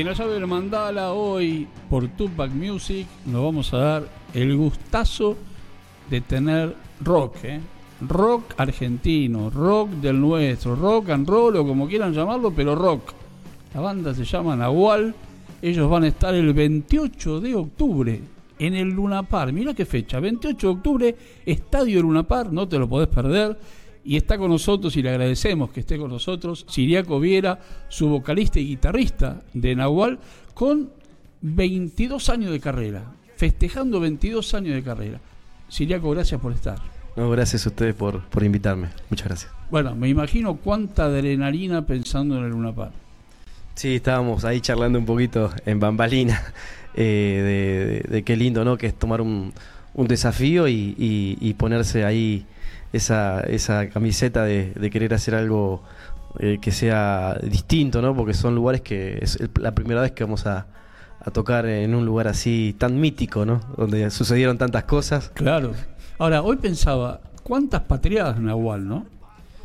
En el llave del mandala hoy por Tupac Music nos vamos a dar el gustazo de tener rock, ¿eh? rock argentino, rock del nuestro, rock and roll o como quieran llamarlo, pero rock. La banda se llama Nahual, ellos van a estar el 28 de octubre en el Lunapar. Mira qué fecha, 28 de octubre, Estadio Lunapar, no te lo podés perder. Y está con nosotros, y le agradecemos que esté con nosotros, Siriaco Viera, su vocalista y guitarrista de Nahual, con 22 años de carrera, festejando 22 años de carrera. Siriaco, gracias por estar. No, gracias a ustedes por, por invitarme. Muchas gracias. Bueno, me imagino cuánta adrenalina pensando en el Lunapar. Sí, estábamos ahí charlando un poquito en bambalina eh, de, qué lindo, ¿no? Que es tomar un, un desafío y, ponerse ahí esa, esa camiseta de, querer hacer algo eh, que sea distinto, ¿no? Porque son lugares que es la primera vez que vamos a, a tocar en un lugar así tan mítico, ¿no? Donde sucedieron tantas cosas. Claro. Ahora, hoy pensaba, ¿cuántas patriadas Nahual, no?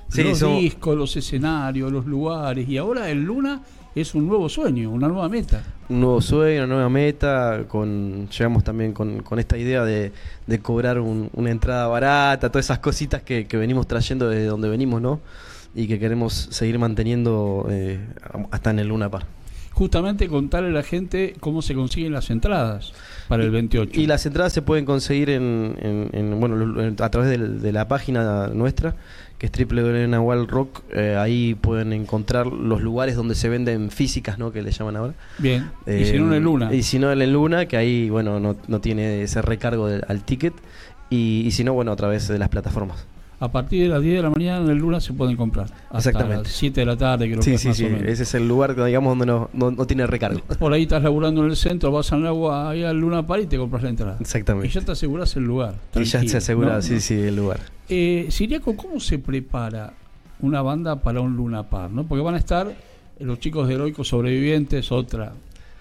Sí, los discos, los escenarios, los lugares, y ahora el Luna es un nuevo sueño, una nueva meta. Un nuevo sueño, una nueva meta, con llegamos también con, esta idea de, cobrar una entrada barata, todas esas cositas que, venimos trayendo desde donde venimos, ¿no? Y que queremos seguir manteniendo eh, hasta en el Luna Par justamente contarle a la gente cómo se consiguen las entradas para el 28. Y las entradas se pueden conseguir en, bueno, a través de, la página nuestra, que es www.nahualrock. Eh, ahí pueden encontrar los lugares donde se venden físicas, ¿no? Que le llaman ahora. Bien. y si no en Luna. Y si no en Luna, que ahí, bueno, no, no tiene ese recargo al ticket. Y, y si no, bueno, a través de las plataformas a partir de las 10 de la mañana en el Luna se pueden comprar. Hasta Exactamente. las 7 de la tarde, creo que sí, más sí. Ese es el lugar, digamos, donde no, no, tiene recargo. Por ahí estás laburando en el centro, vas al agua ahí al Luna Park y te compras la entrada. Exactamente. Y ya te aseguras el lugar. Y ya te aseguras, sí, sí, el lugar. Eh, Siriaco, ¿cómo se prepara una banda para un Luna Park? ¿no? Porque van a estar los chicos de Heroicos Sobrevivientes, otra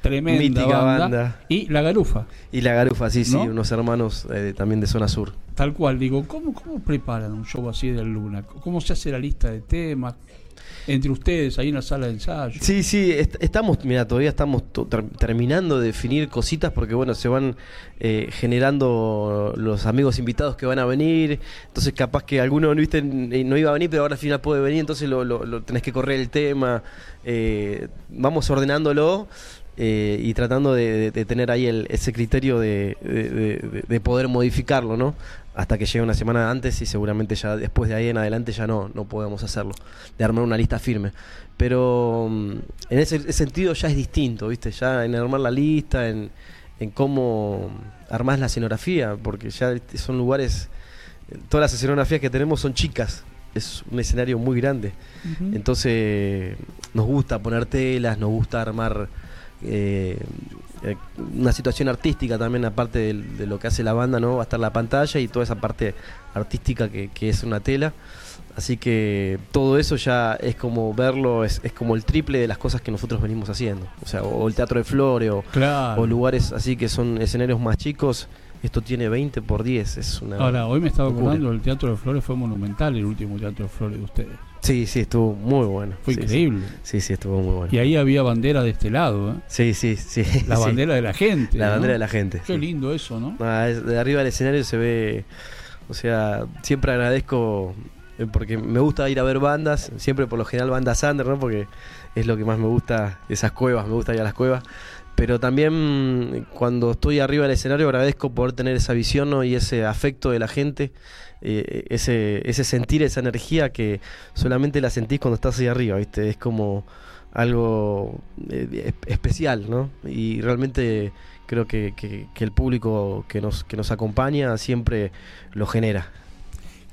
tremenda banda, Y La Garufa. Y La Garufa, sí, sí, unos hermanos eh, también de zona sur. Tal cual, digo, ¿cómo, ¿cómo preparan un show así de Luna? ¿Cómo se hace la lista de temas? entre ustedes ahí en la sala de ensayo. Sí, sí, estamos, mira, todavía estamos terminando de definir cositas porque bueno, se van eh, generando los amigos invitados que van a venir, entonces capaz que alguno ¿viste? no iba a venir, pero ahora al final puede venir, entonces lo, tenés que correr el tema, eh, vamos ordenándolo eh, y tratando de, tener ahí el, ese criterio de, de, poder modificarlo, ¿no? Hasta que llegue una semana antes y seguramente ya después de ahí en adelante ya no, no podemos hacerlo, de armar una lista firme. Pero mm, en ese, sentido ya es distinto, ¿viste? Ya en armar la lista, en, en cómo armás la escenografía, porque ya son lugares, todas las escenografías que tenemos son chicas, es un escenario muy grande. Entonces nos gusta poner telas, nos gusta armar eh, eh, una situación artística también, aparte de, lo que hace la banda, ¿no? Va a estar la pantalla y toda esa parte artística que, es una tela. Así que todo eso ya es como verlo, es, como el triple de las cosas que nosotros venimos haciendo. O sea, o el Teatro de Flores, o, lugares así que son escenarios más chicos. Esto tiene 20 por 10. Es una Ahora, hoy me estaba acordando, el Teatro de Flores fue monumental, el último Teatro de Flores de ustedes. Sí, sí, estuvo muy bueno. Fue increíble. Sí. sí, estuvo muy bueno. Y ahí había bandera de este lado, ¿eh? Sí, sí, sí. La bandera de la gente. La bandera de la gente. Qué lindo eso, ¿no? Ah, de arriba del escenario se ve, o sea, siempre agradezco, eh, porque me gusta ir a ver bandas, siempre por lo general bandas under, ¿no? Porque es lo que más me gusta, esas cuevas, me gusta ir a las cuevas. Pero también cuando estoy arriba del escenario agradezco poder tener esa visión y ese afecto de la gente eh, ese, ese sentir, esa energía que solamente la sentís cuando estás ahí arriba, ¿viste? Es como algo eh, especial, ¿no? Y realmente creo que, el público que nos, que nos acompaña siempre lo genera.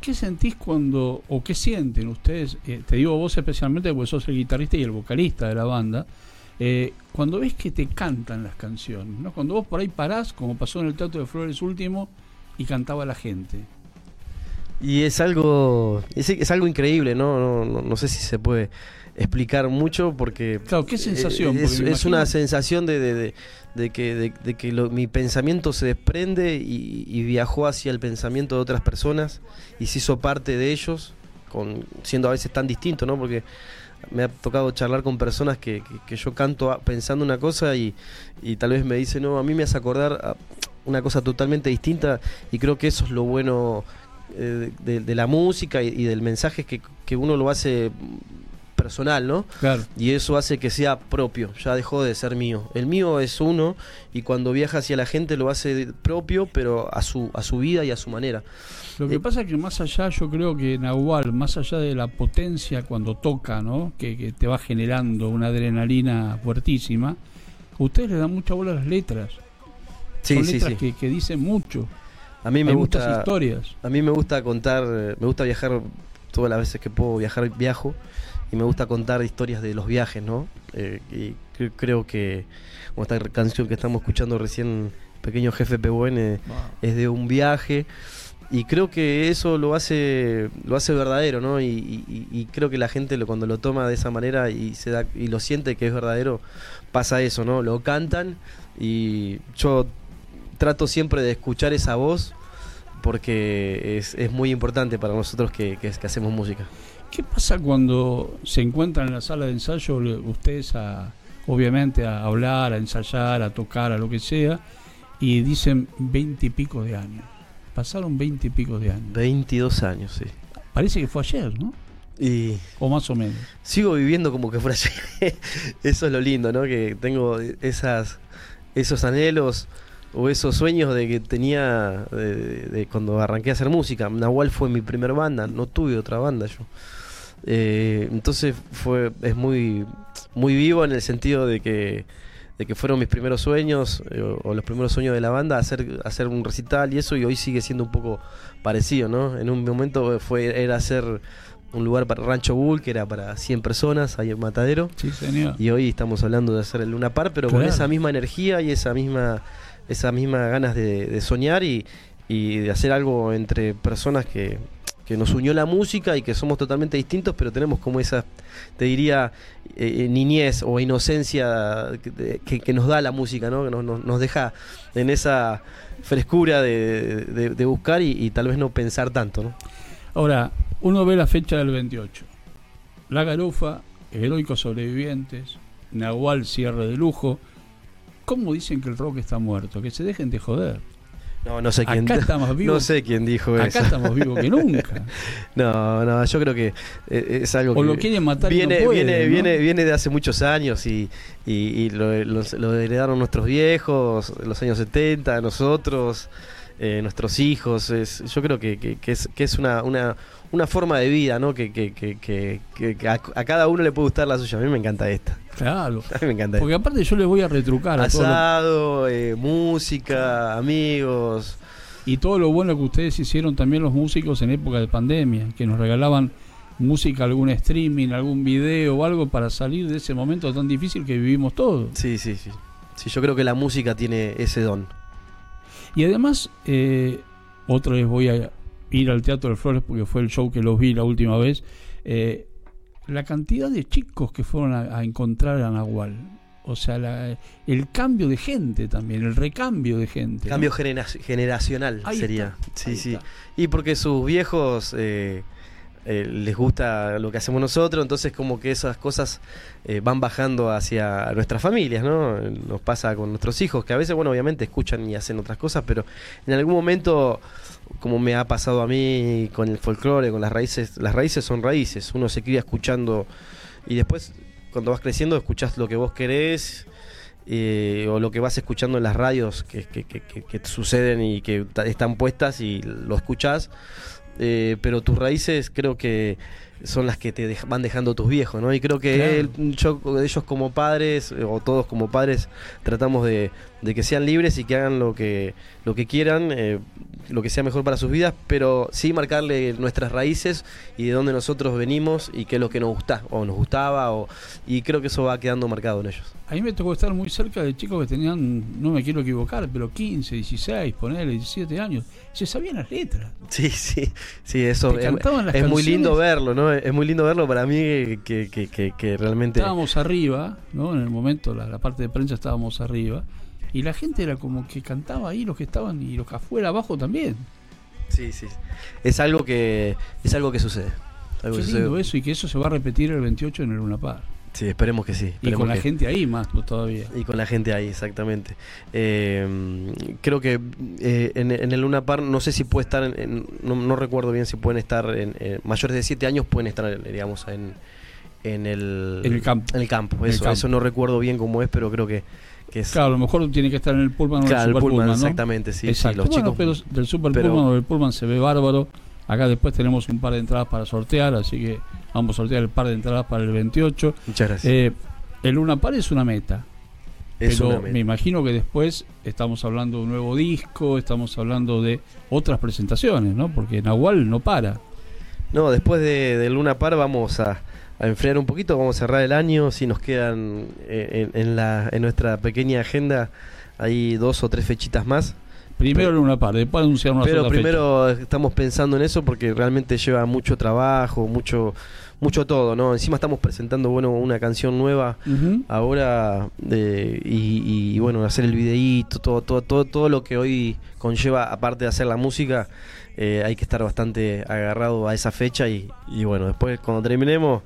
¿Qué sentís cuando, o qué sienten ustedes? Eh, te digo vos especialmente porque sos el guitarrista y el vocalista de la banda. Cuando ves que te cantan las canciones, ¿no? Cuando vos por ahí parás, como pasó en el Teatro de Flores último, y cantaba la gente. Y es algo, es, algo increíble, ¿no? No, sé si se puede explicar mucho porque... Claro, ¿qué sensación? Es, una sensación de, que, de, que mi pensamiento se desprende y, viajó hacia el pensamiento de otras personas y se hizo parte de ellos, con, siendo a veces tan distinto, ¿no? Porque me ha tocado charlar con personas que, que, yo canto pensando una cosa y, y, tal vez me dicen, no, a mí me hace acordar a una cosa totalmente distinta y creo que eso es lo bueno eh, de, la música y, del mensaje que, que uno lo hace personal, ¿no? Claro. Y eso hace que sea propio, ya dejó de ser mío. El mío es uno y cuando viaja hacia la gente lo hace propio, pero a su, a su vida y a su manera. Lo que eh, pasa es que más allá, yo creo que Nahual, más allá de la potencia cuando toca, ¿no? Que, te va generando una adrenalina fuertísima, ustedes le dan mucha bola a las letras. Sí, Son sí, letras sí. Que, dicen mucho. A mí me gusta muchas historias. A mí me gusta contar, me gusta viajar todas las veces que puedo viajar viajo y me gusta contar historias de los viajes, ¿no? Eh, y creo que como esta canción que estamos escuchando recién, Pequeño Jefe Pebuen, es de un viaje. Y creo que eso lo hace lo hace verdadero no y, creo que la gente lo, cuando lo toma de esa manera y se da y lo siente que es verdadero pasa eso no lo cantan y yo trato siempre de escuchar esa voz porque es, es muy importante para nosotros que, que, hacemos música qué pasa cuando se encuentran en la sala de ensayo ustedes a obviamente a hablar a ensayar a tocar a lo que sea y dicen veinte y pico de años Pasaron veinte y pico de años. 22 años, sí. Parece que fue ayer, ¿no? Y o más o menos. Sigo viviendo como que fue ayer. Eso es lo lindo, ¿no? Que tengo esas, esos anhelos o esos sueños de que tenía de, cuando arranqué a hacer música. Nahual fue mi primera banda, no tuve otra banda yo. Eh, entonces fue es muy muy vivo en el sentido de que de que fueron mis primeros sueños eh, o, los primeros sueños de la banda hacer hacer un recital y eso y hoy sigue siendo un poco parecido, ¿no? En un momento fue era hacer un lugar para Rancho Bull que era para 100 personas ahí en Matadero. Sí, señor. Y hoy estamos hablando de hacer el Luna Par, pero con esa misma energía y esa misma esa misma ganas de, soñar y, y de hacer algo entre personas que, nos unió la música y que somos totalmente distintos, pero tenemos como esa, te diría, eh, eh, niñez o inocencia que, nos da la música, ¿no? que nos, deja en esa frescura de, buscar y, tal vez no pensar tanto. ¿no? Ahora, uno ve la fecha del 28. La Garufa, Heroicos Sobrevivientes, Nahual Cierre de Lujo. ¿Cómo dicen que el rock está muerto? Que se dejen de joder. No, no sé quién. Acá estamos vivos. No sé quién dijo eso. Acá estamos vivos que nunca. no, no, yo creo que eh, es algo o lo quieren matar viene, y no viene, viene, viene de hace muchos años y, y, lo, heredaron nuestros viejos, los años 70, nosotros, eh, nuestros hijos. Es, yo creo que, que, es, que es una, una, una forma de vida, ¿no? Que, que, que, que a, cada uno le puede gustar la suya. A mí me encanta esta. Claro. A mí me encanta. Porque aparte yo les voy a retrucar. Asado, eh, música, amigos. Y todo lo bueno que ustedes hicieron también los músicos en época de pandemia, que nos regalaban música, algún streaming, algún video o algo para salir de ese momento tan difícil que vivimos todos. Sí, sí, sí. Sí, yo creo que la música tiene ese don. Y además, eh, otra vez voy a ir al Teatro de Flores porque fue el show que los vi la última vez. Eh, la cantidad de chicos que fueron a, encontrar a Nahual. O sea, el cambio de gente también, el recambio de gente. Cambio generacional sería. sí, sí. Y porque sus viejos eh, eh, les gusta lo que hacemos nosotros, entonces como que esas cosas eh, van bajando hacia nuestras familias, ¿no? Nos pasa con nuestros hijos, que a veces, bueno, obviamente escuchan y hacen otras cosas, pero en algún momento como me ha pasado a mí con el folclore, con las raíces, las raíces son raíces, uno se cría escuchando y después cuando vas creciendo escuchás lo que vos querés eh, o lo que vas escuchando en las radios que, que, que, suceden y que están puestas y lo escuchás, eh, pero tus raíces creo que son las que te van dejando tus viejos, ¿no? Y creo que yo, ellos como padres, o todos como padres, tratamos de, que sean libres y que hagan lo que, lo que quieran, eh, lo que sea mejor para sus vidas, pero sí marcarle nuestras raíces y de dónde nosotros venimos y qué es lo que nos gusta, o nos gustaba, o, y creo que eso va quedando marcado en ellos. A mí me tocó estar muy cerca de chicos que tenían, no me quiero equivocar, pero 15, 16, ponerle 17 años, se sabían las letras. Sí, sí, sí, eso es muy lindo verlo, ¿no? Es muy lindo verlo para mí que, que, que, realmente... Estábamos arriba, ¿no? En el momento, la, parte de prensa estábamos arriba, y la gente era como que cantaba ahí, los que estaban, y los que afuera abajo también. Sí, sí. Es algo que, es algo que sucede. Algo Qué que lindo sucede. eso y que eso se va a repetir el 28 en el Luna Park. Sí, esperemos que sí. Y con la gente ahí más todavía. Y con la gente ahí, exactamente. Eh, creo que eh, en, en el Luna Park, no sé si puede estar, en- en- no, no recuerdo bien si pueden estar, en, eh, mayores de 7 años pueden estar, digamos, en, en el... En el campo. En el campo, En el eso, campo. eso no recuerdo bien cómo es, pero creo que, que es... Claro, a lo mejor tiene que estar en el Pullman o en el Super Pullman, Pullman, ¿no? exactamente, sí, sí, los bueno, chicos- pero del Super pero- Pullman o del Pullman se ve bárbaro. Acá después tenemos un par de entradas para sortear, así que vamos a sortear el par de entradas para el 28. Muchas gracias. Eh, el Luna Park es una meta. es pero una meta. me imagino que después estamos hablando de un nuevo disco, estamos hablando de otras presentaciones, ¿no? Porque Nahual no para. No, después de, de Luna Par vamos a, a enfriar un poquito, vamos a cerrar el año, si nos quedan eh, en, en la, en nuestra pequeña agenda hay dos o tres fechitas más. Primero Pero- el Luna Park, después anunciar una Pero sola primero estamos pensando en eso porque realmente lleva mucho trabajo, mucho mucho todo, ¿no? Encima estamos presentando, bueno, una canción nueva ahora de- y, y, bueno, hacer el videíto, todo, todo, todo, todo lo que hoy conlleva, aparte de hacer la música, eh, hay que estar bastante agarrado a esa fecha y, y bueno, después cuando terminemos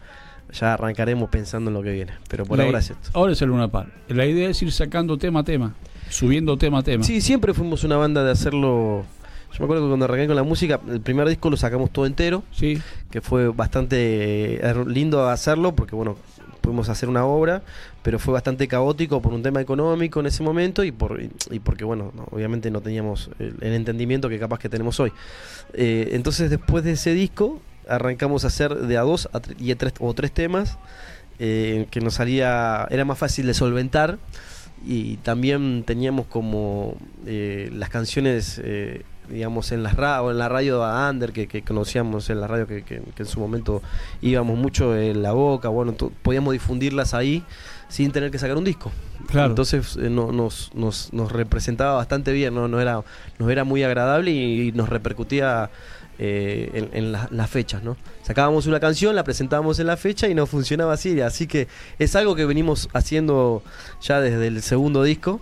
ya arrancaremos pensando en lo que viene. Pero por La- ahora es esto. Ahora es el Luna Park. La idea es ir sacando tema a tema, subiendo tema a tema. Sí, siempre fuimos una banda de hacerlo. Yo me acuerdo que cuando arranqué con la música, el primer disco lo sacamos todo entero, Sí, que fue bastante eh, lindo hacerlo porque, bueno, pudimos hacer una obra, pero fue bastante caótico por un tema económico en ese momento y, por, y porque, bueno, no, obviamente no teníamos el, el entendimiento que capaz que tenemos hoy. Eh, entonces, después de ese disco, arrancamos a hacer de a dos a tre- y a tres, o tres temas eh, que nos salía, era más fácil de solventar y también teníamos como eh, las canciones eh, digamos en las ra o en la radio under que, que conocíamos en la radio que, que- que en su momento íbamos mucho en la boca bueno podíamos difundirlas ahí sin tener que sacar un disco claro. entonces eh, no- nos, nos, nos representaba bastante bien no no era nos era muy agradable y, nos repercutía eh, en, en la- las fechas no sacábamos una canción la presentábamos en la fecha y no funcionaba así así que es algo que venimos haciendo ya desde el segundo disco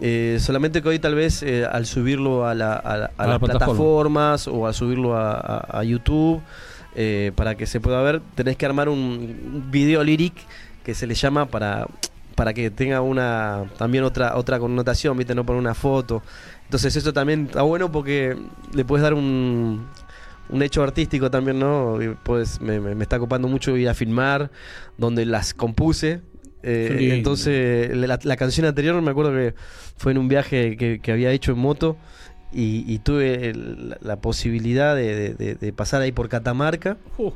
eh, solamente que hoy tal vez eh, al subirlo a, la- a la- a A la las plataforma. plataformas o al subirlo a, YouTube para que se pueda ver tenés que armar un, un video lyric que se le llama para para que tenga una también otra otra connotación viste no poner una foto. Entonces eso también está bueno porque le puedes dar un un hecho artístico también, ¿no? Pues me, me- me está ocupando mucho ir a filmar, donde las compuse. Eh, entonces, la, la canción anterior me acuerdo que fue en un viaje que, que había hecho en moto y, y tuve el- la, la posibilidad de- de pasar ahí por Catamarca Uh,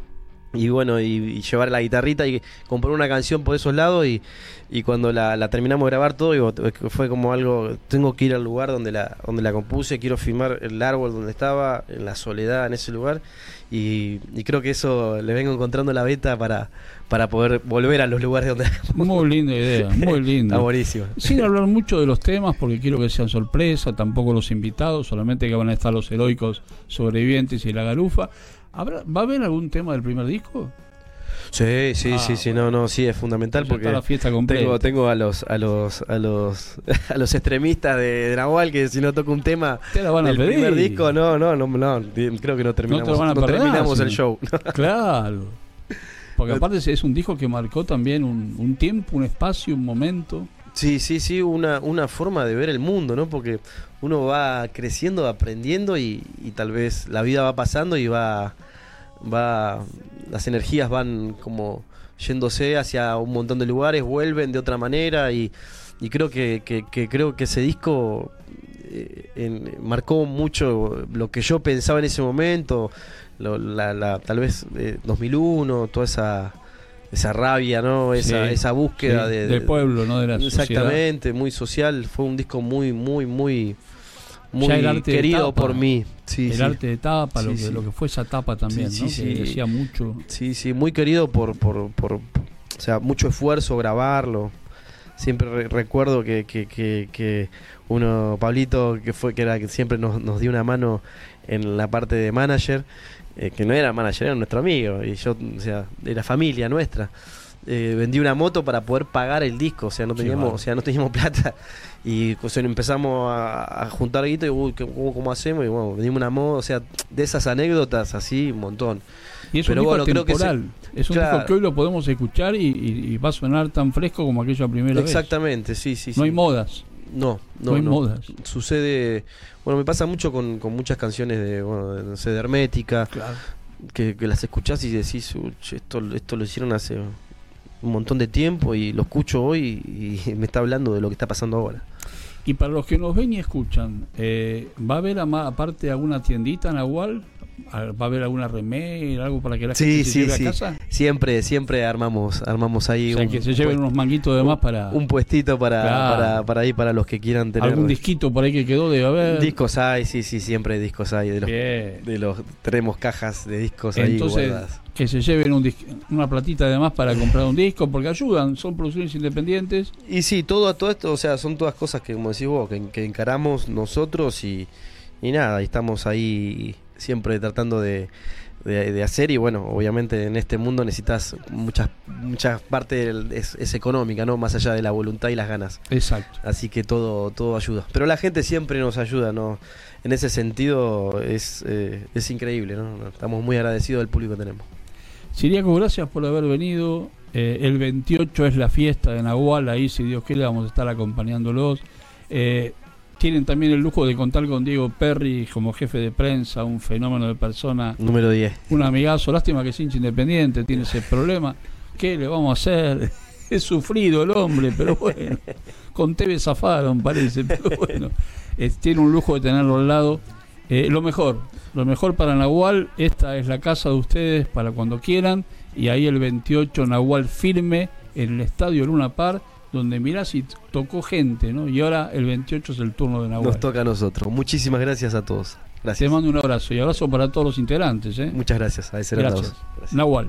y bueno, y, llevar la guitarrita y comprar una canción por esos lados y, y cuando la, la terminamos de grabar todo, digo, fue como algo, tengo que ir al lugar donde la, donde la compuse, quiero filmar el árbol donde estaba, en la soledad, en ese lugar, y, y creo que eso le vengo encontrando la beta para, para poder volver a los lugares donde muy linda idea, muy está linda. buenísimo. Sin hablar mucho de los temas, porque quiero que sean sorpresa, tampoco los invitados, solamente que van a estar los heroicos sobrevivientes y la garufa. ¿Habrá, ¿Va a haber algún tema del primer disco? Sí, sí, Ah, sí, sí, no, no, sí, es fundamental Ya porque la fiesta. Tengo, tengo a los a los a los a los extremistas de, Nahual que si no toco un tema Te la van a del pedir. primer disco, no, no, no, no, creo que no terminamos, lo no terminamos el show. Claro. Porque aparte es un disco que marcó también un, un tiempo, un espacio, un momento. Sí, sí, sí, una, una forma de ver el mundo, ¿no? Porque uno va creciendo, aprendiendo y, y tal vez la vida va pasando y va, va, las energías van como yéndose hacia un montón de lugares, vuelven de otra manera y, y creo que, que- que creo que ese disco eh, en- marcó mucho lo que yo pensaba en ese momento, lo- la, la- tal vez eh, 2001, toda esa esa rabia, ¿no? Esa, Sí, esa búsqueda Sí, de, del de- pueblo, no de la sociedad. Exactamente, muy social. Fue un disco muy, muy, muy, muy el arte querido por mí. Sí, el sí. arte de tapa, lo, que, lo que fue esa tapa también, ¿no? sí, que sí. decía mucho. Sí, sí, muy querido por, por, por, o sea, mucho esfuerzo grabarlo. Siempre re- recuerdo que, que, que, que uno, Pablito, que fue que era que siempre nos, nos dio una mano en la parte de manager, eh, que no era manager, era nuestro amigo, y yo, o sea, era familia nuestra. Eh, vendí una moto para poder pagar el disco, o sea, no teníamos, o sea, no teníamos plata. Y empezamos a, a juntar guito y uy, ¿qué- cómo, cómo hacemos? Y bueno, vendimos una moto, o sea, de esas anécdotas así, un montón. Y es Pero un bueno, creo que se- temporal. es un claro. disco que hoy lo podemos escuchar y, y- y va a sonar tan fresco como aquella primera vez. Exactamente, sí, sí. No sí. hay modas. No, No, no, hay no. modas. Sucede, bueno, me pasa mucho con, con muchas canciones de, bueno, de, no sé, de Hermética, Claro. que, que las escuchás y decís, "Uy, che, esto, esto lo hicieron hace un montón de tiempo y lo escucho hoy y me está hablando de lo que está pasando ahora. Y para los que nos ven y escuchan, eh, ¿va a haber aparte alguna tiendita Nahual? ¿Va a haber alguna remera, algo para que la Sí, gente se sí, lleve sí. a casa? Siempre, siempre armamos, armamos ahí O sea, un, que se lleven unos manguitos de más para un puestito para, Claro. para, para ahí, para los que quieran tener algún disquito por ahí que quedó, debe haber. discos hay, sí, sí, siempre hay discos hay, de los, Bien. de los tenemos cajas de discos ahí Entonces, guardadas. que se lleven un una platita de más para comprar un disco, porque ayudan, son producciones independientes. Y sí, todo, todo esto, o sea, son todas cosas que, como decís vos, que, que encaramos nosotros y, y nada, y estamos ahí siempre tratando de, de- de hacer y bueno, obviamente en este mundo necesitas muchas muchas partes es económica, ¿no? Más allá de la voluntad y las ganas. Exacto. Así que todo todo ayuda. Pero la gente siempre nos ayuda, ¿no? En ese sentido es, eh, es increíble, ¿no? Estamos muy agradecidos del público que tenemos. Siriaco, gracias por haber venido. Eh, el 28 es la fiesta de Nahual, ahí si Dios quiere vamos a estar acompañándolos. Eh, tienen también el lujo de contar con Diego Perry como jefe de prensa, un fenómeno de persona, Número 10. un amigazo. Lástima que es hincha independiente, tiene ese problema. ¿Qué le vamos a hacer? Es sufrido el hombre, pero bueno. Con TV zafaron, parece, pero bueno. Eh, tiene un lujo de tenerlo al lado. Eh, lo mejor, lo mejor para Nahual, esta es la casa de ustedes para cuando quieran. Y ahí el 28 Nahual firme en el estadio Luna Par, donde mirás y tocó gente, ¿no? Y ahora el 28 es el turno de Nahual. Nos toca a nosotros. Muchísimas gracias a todos. Te Gracias. mando un abrazo y abrazo para todos los integrantes, ¿eh? Muchas gracias. A ese. Gracias. Nahual.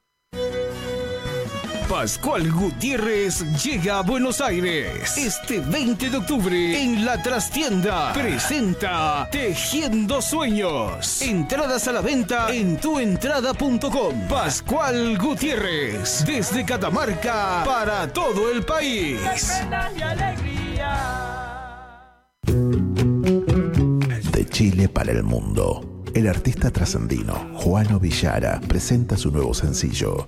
Pascual Gutiérrez llega a Buenos Aires este 20 de octubre en la trastienda. Presenta Tejiendo Sueños. Entradas a la venta en tuentrada.com. Pascual Gutiérrez desde Catamarca para todo el país. De Chile para el mundo. El artista trascendino Juano Villara presenta su nuevo sencillo,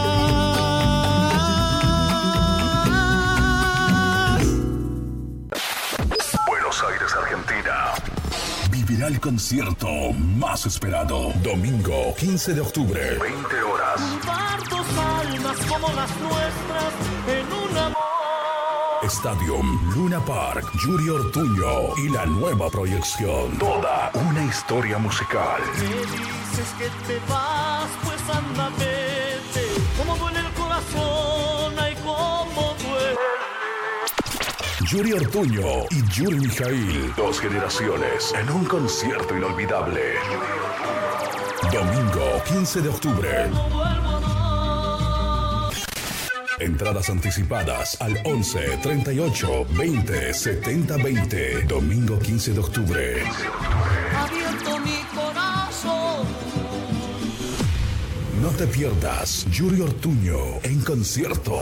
El concierto más esperado. Domingo 15 de octubre. 20 horas. Dos almas como las nuestras en un amor. Stadium Luna Park, Yuri Ortuño y la nueva proyección. Toda una historia musical. Me dices que te vas, pues anda, vete. Como duele el corazón, Yuri Ortuño y Yuri Mijail. Dos generaciones en un concierto inolvidable. Domingo 15 de octubre. Entradas anticipadas al 11 38 20 70 20. Domingo 15 de octubre. Abierto mi corazón. No te pierdas Yuri Ortuño en concierto.